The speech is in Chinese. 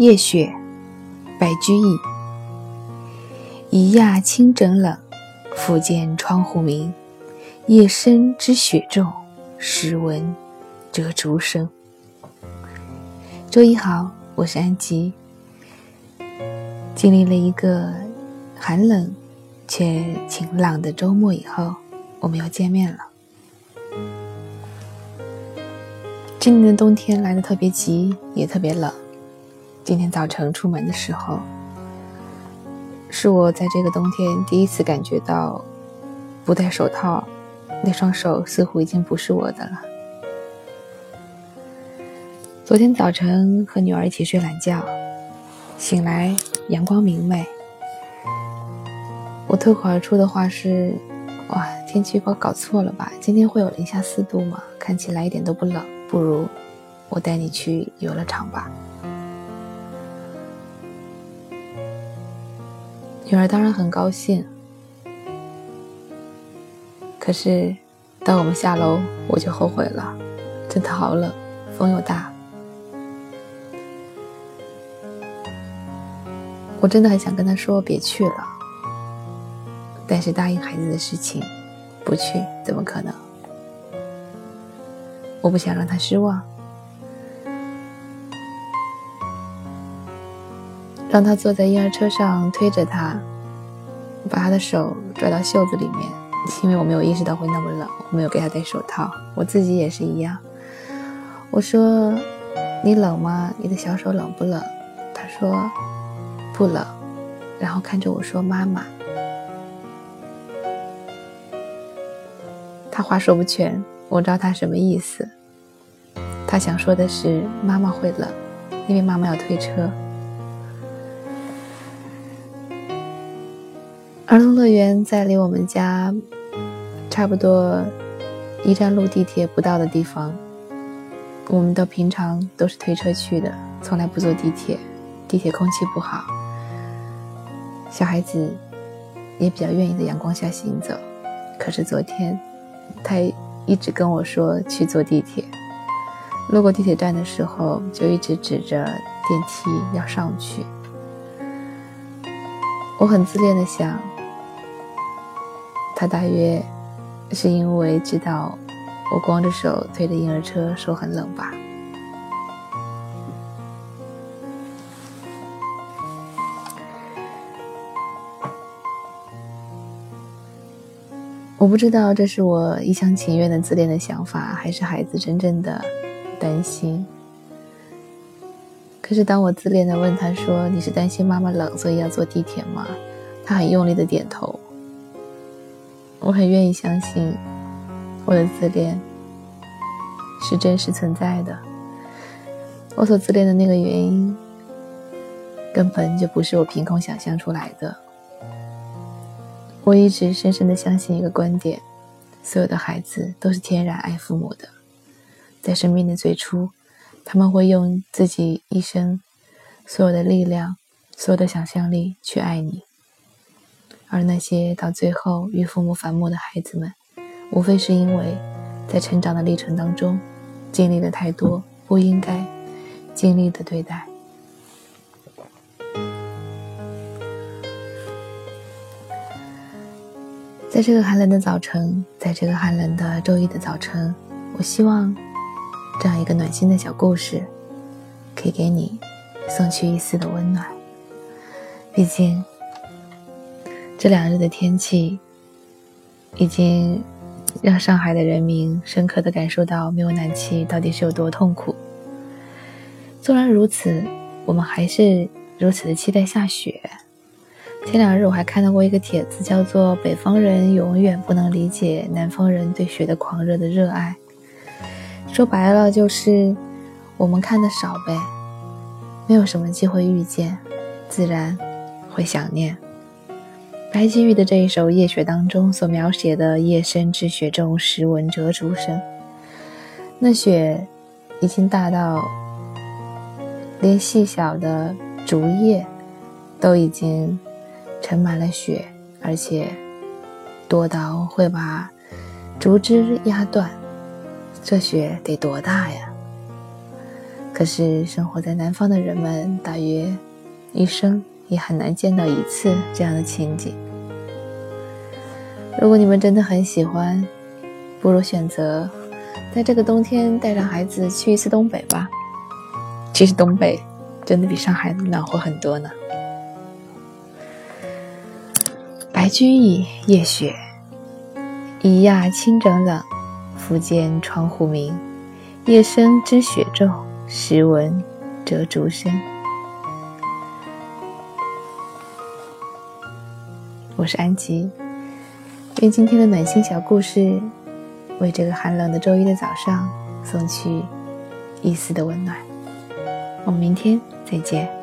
夜雪，白居易。一亚清整冷，复见窗户明。夜深知雪重，时闻折竹声。周一好，我是安吉。经历了一个寒冷却晴朗的周末以后，我们又见面了。今年的冬天来的特别急，也特别冷。今天早晨出门的时候，是我在这个冬天第一次感觉到不戴手套，那双手似乎已经不是我的了。昨天早晨和女儿一起睡懒觉，醒来。阳光明媚，我脱口而出的话是：“哇，天气预报搞错了吧？今天会有零下四度吗？看起来一点都不冷，不如我带你去游乐场吧。”女儿当然很高兴，可是当我们下楼，我就后悔了，真的好冷，风又大。我真的很想跟他说别去了，但是答应孩子的事情，不去怎么可能？我不想让他失望，让他坐在婴儿车上推着他，把他的手拽到袖子里面，因为我没有意识到会那么冷，我没有给他戴手套，我自己也是一样。我说：“你冷吗？你的小手冷不冷？”他说。不冷，然后看着我说：“妈妈。”他话说不全，我知道他什么意思。他想说的是妈妈会冷，因为妈妈要推车。儿童乐园在离我们家差不多一站路地铁不到的地方。我们都平常都是推车去的，从来不坐地铁，地铁空气不好。小孩子也比较愿意在阳光下行走，可是昨天他一直跟我说去坐地铁，路过地铁站的时候就一直指着电梯要上去。我很自恋的想，他大约是因为知道我光着手推着婴儿车，手很冷吧。我不知道这是我一厢情愿的自恋的想法，还是孩子真正的担心。可是当我自恋的问他说：“你是担心妈妈冷，所以要坐地铁吗？”他很用力的点头。我很愿意相信，我的自恋是真实存在的。我所自恋的那个原因，根本就不是我凭空想象出来的。我一直深深的相信一个观点：所有的孩子都是天然爱父母的，在生命的最初，他们会用自己一生所有的力量、所有的想象力去爱你。而那些到最后与父母反目的孩子们，无非是因为在成长的历程当中，经历了太多不应该经历的对待。在这个寒冷的早晨，在这个寒冷的周一的早晨，我希望这样一个暖心的小故事，可以给你送去一丝的温暖。毕竟这两日的天气，已经让上海的人民深刻的感受到没有暖气到底是有多痛苦。纵然如此，我们还是如此的期待下雪。前两日我还看到过一个帖子，叫做“北方人永远不能理解南方人对雪的狂热的热爱”。说白了就是我们看的少呗，没有什么机会遇见，自然会想念。白居易的这一首《夜雪》当中所描写的“夜深知雪重，时闻折竹声”，那雪已经大到连细小的竹叶都已经。盛满了雪，而且多到会把竹枝压断，这雪得多大呀？可是生活在南方的人们，大约一生也很难见到一次这样的情景。如果你们真的很喜欢，不如选择在这个冬天带上孩子去一次东北吧。其实东北真的比上海暖和很多呢。白居易夜雪，一亚清整冷，复见窗户明。夜深知雪骤，时闻折竹声。我是安吉，愿今天的暖心小故事为这个寒冷的周一的早上送去一丝的温暖。我们明天再见。